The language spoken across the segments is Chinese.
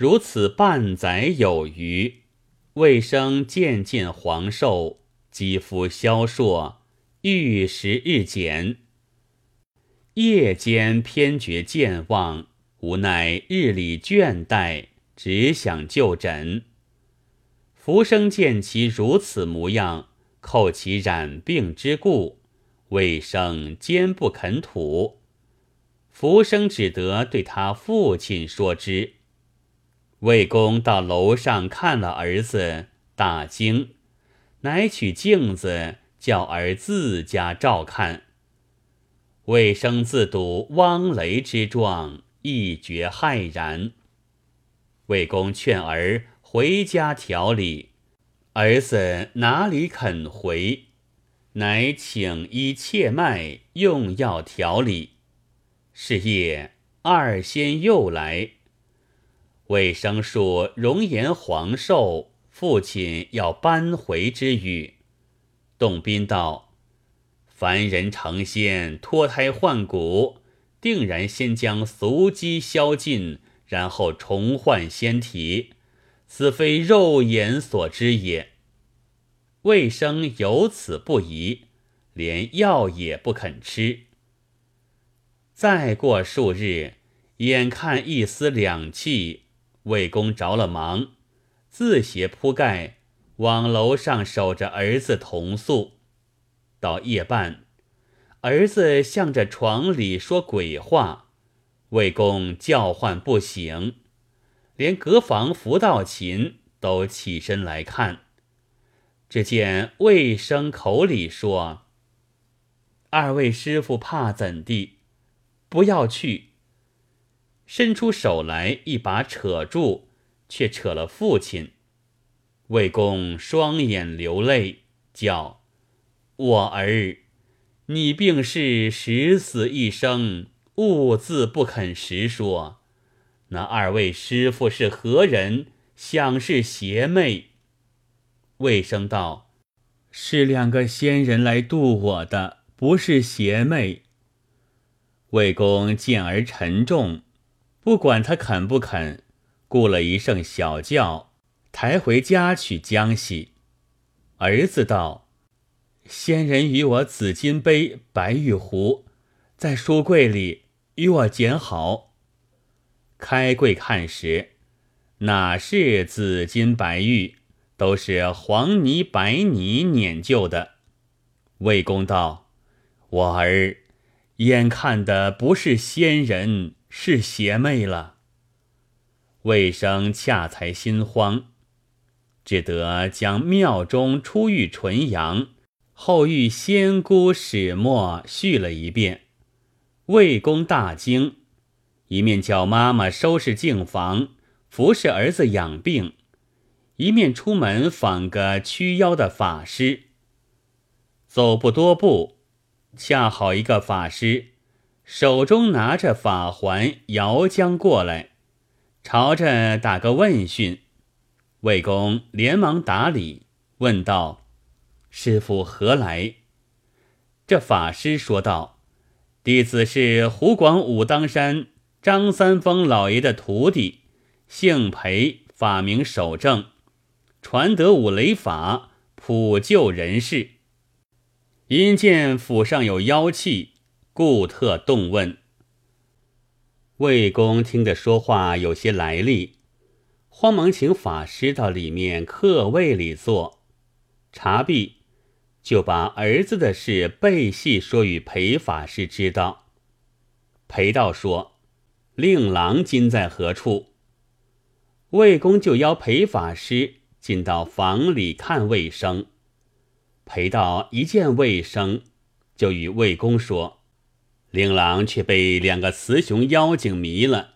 如此半载有余，魏生渐渐黄瘦，肌肤消瘦，玉石日减。夜间偏觉健忘，无奈日里倦怠，只想就诊。福生见其如此模样，叩其染病之故，魏生坚不肯吐。福生只得对他父亲说之。魏公到楼上看了儿子，大惊，乃取镜子叫儿自家照看。魏生自睹汪雷之状，一觉骇然。魏公劝儿回家调理，儿子哪里肯回，乃请医切脉，用药调理。是夜，二仙又来。魏生述容颜黄瘦，父亲要搬回之语。董斌道。凡人成仙脱胎换骨，定然先将俗机消尽，然后重换仙体，此非肉眼所知也。魏生有此不疑，连药也不肯吃。再过数日，眼看一丝两气，魏公着了忙，自携铺盖往楼上守着儿子同宿。到夜半，儿子向着床里说鬼话，魏公叫唤不醒，连隔房扶道琴都起身来看。只见魏生口里说：“二位师傅怕怎地？不要去。”伸出手来一把扯住，却扯了父亲。魏公双眼流泪，叫。我儿，你病是十死一生，兀自不肯实说。那二位师傅是何人？想是邪魅。魏生道：“是两个仙人来渡我的，不是邪魅。”魏公见而沉重，不管他肯不肯，雇了一声小轿，抬回家去浆洗。儿子道。仙人与我紫金杯、白玉壶，在书柜里与我捡好。开柜看时，哪是紫金白玉，都是黄泥白泥碾就的。魏公道：“我儿眼看的不是仙人，是邪魅了。”魏生恰才心慌，只得将庙中初遇纯阳。后遇仙姑始末续了一遍，魏公大惊，一面叫妈妈收拾净房，服侍儿子养病，一面出门访个驱妖的法师。走不多步，恰好一个法师手中拿着法环摇将过来，朝着打个问讯。魏公连忙打礼，问道。师傅何来？这法师说道：“弟子是湖广武当山张三丰老爷的徒弟，姓裴，法名守正，传得五雷法，普救人世。因见府上有妖气，故特动问。”魏公听得说话有些来历，慌忙请法师到里面客位里坐，茶毕。就把儿子的事背细说与裴法师知道。裴道说：“令郎今在何处？”魏公就邀裴法师进到房里看魏生。裴道一见魏生，就与魏公说：“令郎却被两个雌雄妖精迷了，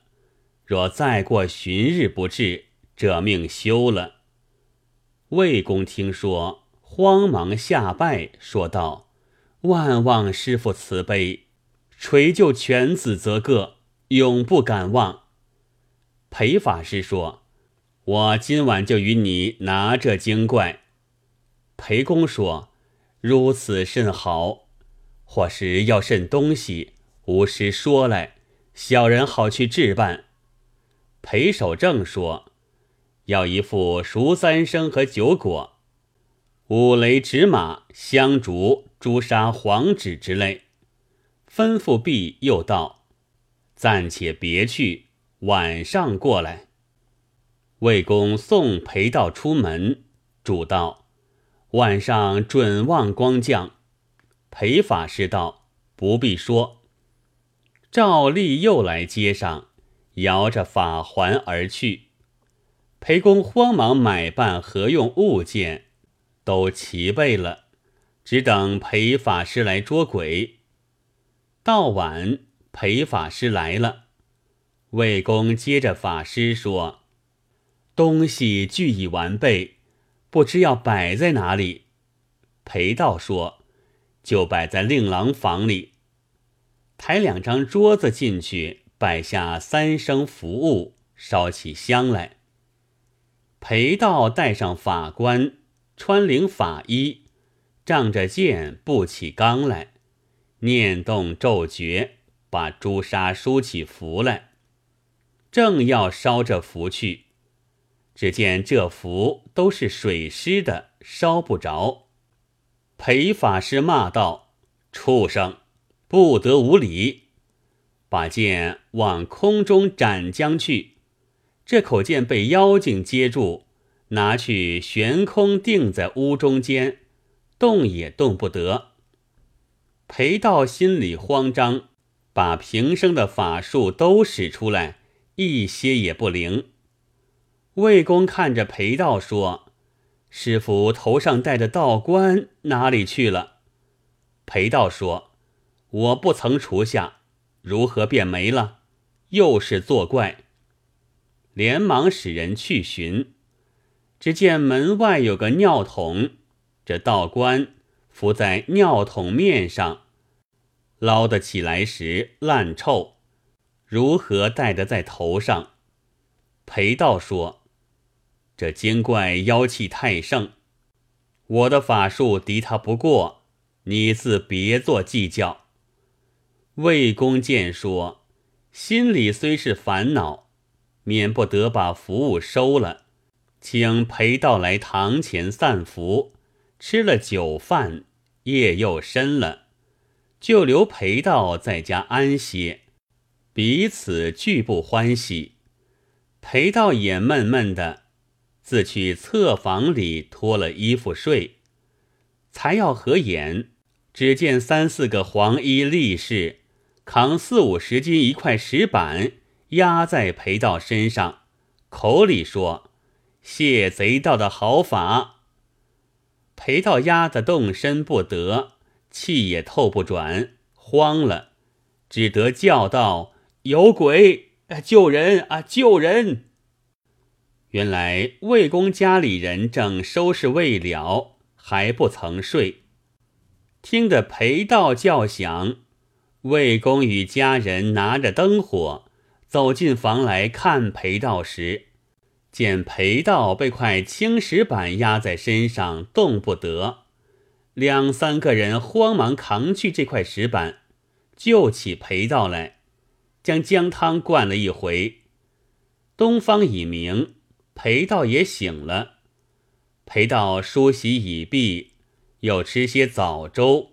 若再过旬日不至，这命休了。”魏公听说。慌忙下拜，说道：“万望师傅慈悲，垂救犬子则个，永不敢忘。”裴法师说：“我今晚就与你拿这精怪。”裴公说：“如此甚好，或是要甚东西，无师说来，小人好去置办。”裴守正说：“要一副熟三生和酒果，五雷纸马、香烛、朱砂、黄纸之类。”吩咐毕，又道：“暂且别去，晚上过来。”魏公送裴道出门，主道：“晚上准望光降。”裴法师道：“不必说。”赵立又来接上。摇着法环而去，裴公慌忙买办何用物件，都齐备了，只等裴法师来捉鬼。到晚，裴法师来了，魏公接着法师说：“东西俱已完备，不知要摆在哪里。”裴道说：“就摆在令郎房里，抬两张桌子进去。”摆下三生服务，烧起香来。裴道带上法官，穿领法衣，仗着剑，步起纲来，念动咒诀，把朱砂梳起符来。正要烧这符去，只见这符都是水湿的，烧不着。裴法师骂道：“畜生，不得无礼！”把剑往空中斩将去，这口剑被妖精接住，拿去悬空定在屋中间，动也动不得。裴道心里慌张，把平生的法术都使出来，一些也不灵。魏公看着裴道说：“师傅头上戴的道冠哪里去了？”裴道说：“我不曾除下。”如何便没了？又是作怪，连忙使人去寻。只见门外有个尿桶，这道冠浮在尿桶面上，捞得起来时烂臭，如何戴得在头上？裴道说：“这精怪妖气太盛，我的法术敌他不过，你自别做计较。”魏公见说，心里虽是烦恼，免不得把服务收了，请裴道来堂前散服，吃了酒饭，夜又深了，就留裴道在家安歇，彼此俱不欢喜。裴道也闷闷的，自去侧房里脱了衣服睡，才要合眼，只见三四个黄衣力士。扛四五十斤一块石板压在裴道身上，口里说：“谢贼道的好法。”裴道压得动身不得，气也透不转，慌了，只得叫道：“有鬼！救人啊！救人！”原来魏公家里人正收拾未了，还不曾睡，听得裴道叫响。魏公与家人拿着灯火走进房来看裴道时，见裴道被块青石板压在身上，动不得。两三个人慌忙扛去这块石板，救起裴道来，将姜汤灌了一回。东方已明，裴道也醒了。裴道梳洗已毕，又吃些早粥。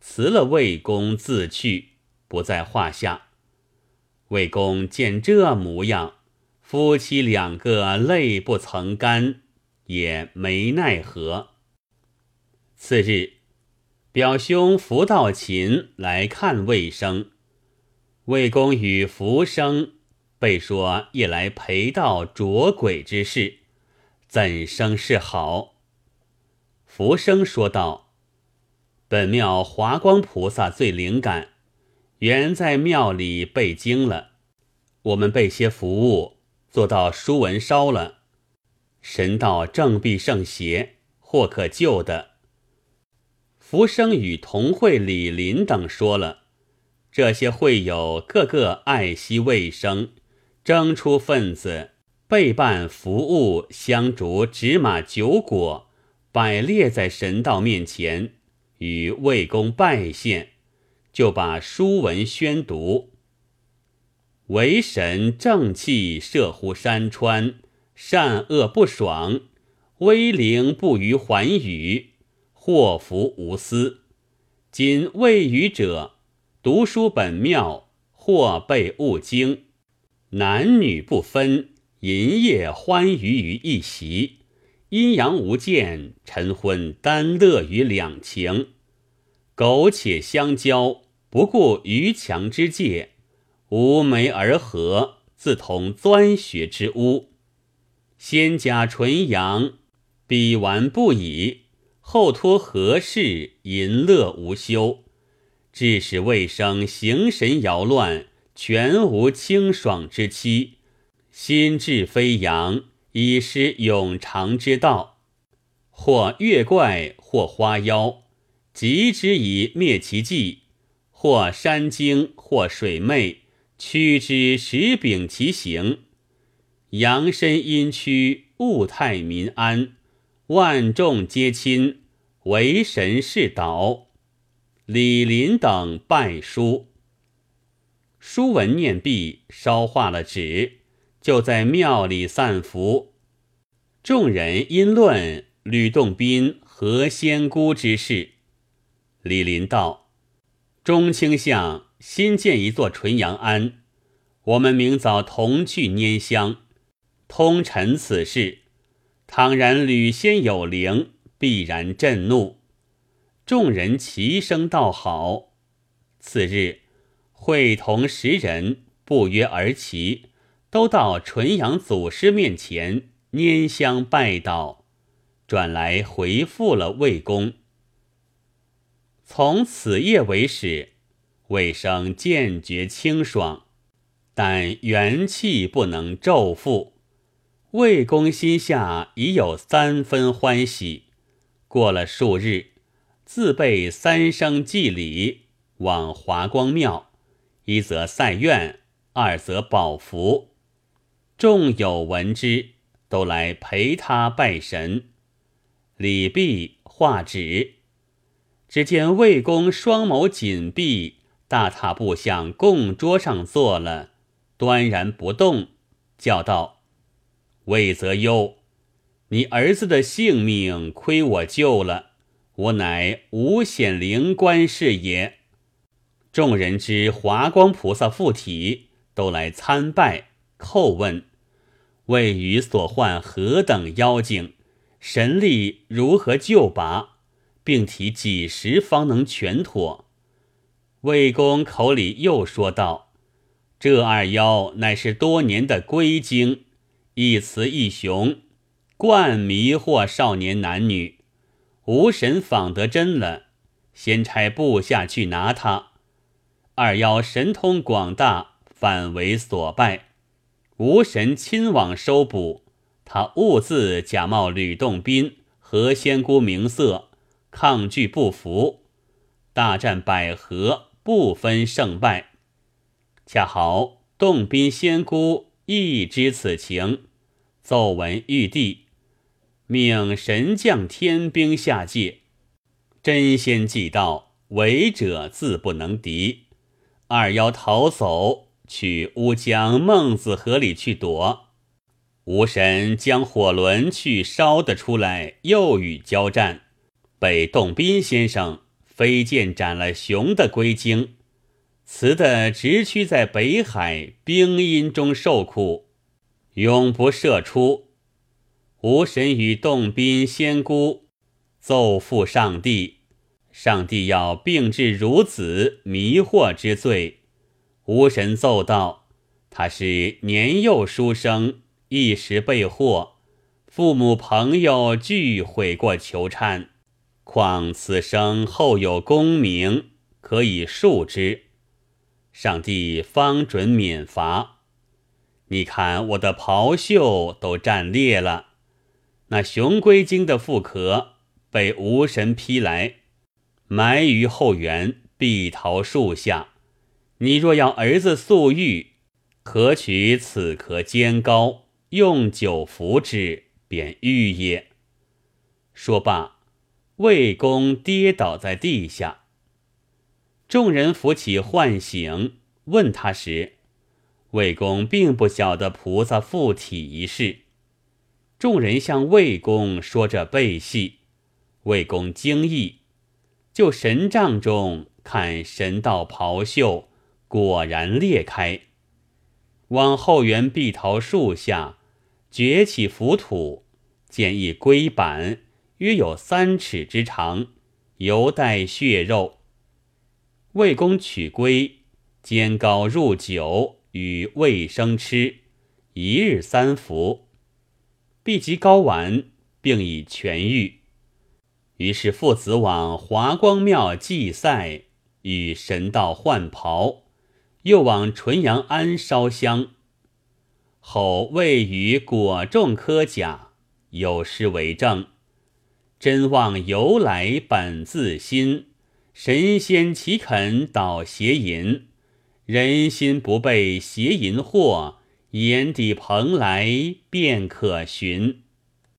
辞了魏公，自去，不在话下。魏公见这模样，夫妻两个泪不曾干，也没奈何。次日，表兄福道琴来看魏生，魏公与福生被说夜来陪道捉鬼之事，怎生是好？福生说道。本庙华光菩萨最灵感，原在庙里背经了。我们备些服务，做到书文烧了，神道正必圣邪，或可救的。福生与同会李林等说了，这些会友个个爱惜卫生，争出分子，备办服务香烛纸马酒果，摆列在神道面前。与魏公拜献，就把书文宣读。为神正气摄乎山川，善恶不爽，威灵不于寰宇，祸福无私。今未语者，读书本妙，或备悟经，男女不分，淫夜欢娱于一席，阴阳无间，晨昏单乐于两情，苟且相交，不顾逾墙之界，无媒而合，自同钻穴之屋。先假纯阳，比完不已。后托何事，淫乐无休，致使未生形神摇乱，全无清爽之期。心智飞扬，已失永长之道。或月怪，或花妖，急之以灭其迹；或山精，或水魅，驱之时秉其形。阳身阴屈，物态民安。万众皆亲，为神是导。李林等拜书，书文念毕，烧化了纸，就在庙里散服。众人因论吕洞宾和仙姑之事。李林道：“中清相新建一座纯阳庵，我们明早同去拈香，通陈此事。”倘然吕仙有灵，必然震怒。众人齐声道好。次日，会同十人不约而齐，都到纯阳祖师面前拈香拜道，转来回复了魏公。从此夜为始，魏生渐觉清爽，但元气不能骤复。魏公心下已有三分欢喜。过了数日，自备三生祭礼，往华光庙，一则赛愿，二则保福。众友闻之，都来陪他拜神。礼毕，画纸，只见魏公双眸紧闭，大踏步向供桌上坐了，端然不动，叫道。魏则忧，你儿子的性命亏我救了，我乃五显灵官是也。众人知华光菩萨附体，都来参拜叩问：魏余所患何等妖精？神力如何救拔？并提几时方能全妥？魏公口里又说道：这二妖乃是多年的龟精。一雌一雄，惯迷惑少年男女。无神访得真了，先差部下去拿他。二妖神通广大，反为所败。无神亲往收捕，他兀自假冒吕洞宾和仙姑名色，抗拒不服，大战百合，不分胜败。恰好洞宾仙姑亦知此情。奏闻玉帝，命神将天兵下界。真仙祭道，违者自不能敌。二妖逃走，去乌江孟子河里去躲。吴神将火轮去烧得出来，又与交战，被洞宾先生飞剑斩了熊的龟精，雌的直驱在北海冰阴中受苦。永不射出。无神与洞宾仙姑奏复上帝，上帝要并治如子迷惑之罪。无神奏道：他是年幼书生，一时被惑，父母朋友俱悔过求忏，况此生后有功名，可以恕之。上帝方准免罚。你看我的袍袖都战裂了，那雄龟精的腹壳被无神劈来，埋于后园碧桃树下。你若要儿子速愈，可取此壳煎膏，用酒服之，便愈也。说罢，魏公跌倒在地下。众人扶起唤醒，问他时。魏公并不晓得菩萨附体一事，众人向魏公说着背戏，魏公惊异，就神帐中看神道袍袖果然裂开，往后园碧桃树下掘起浮土，见一龟板，约有三尺之长，犹带血肉。魏公取龟，煎膏入酒。与魏生吃，一日三服，必及睾丸，并已痊愈。于是父子往华光庙祭赛，与神道换袍，又往纯阳庵烧香。后未与果仲科甲有诗为证：真望由来本自心，神仙岂肯倒邪淫？人心不被邪淫惑，眼底蓬莱便可寻。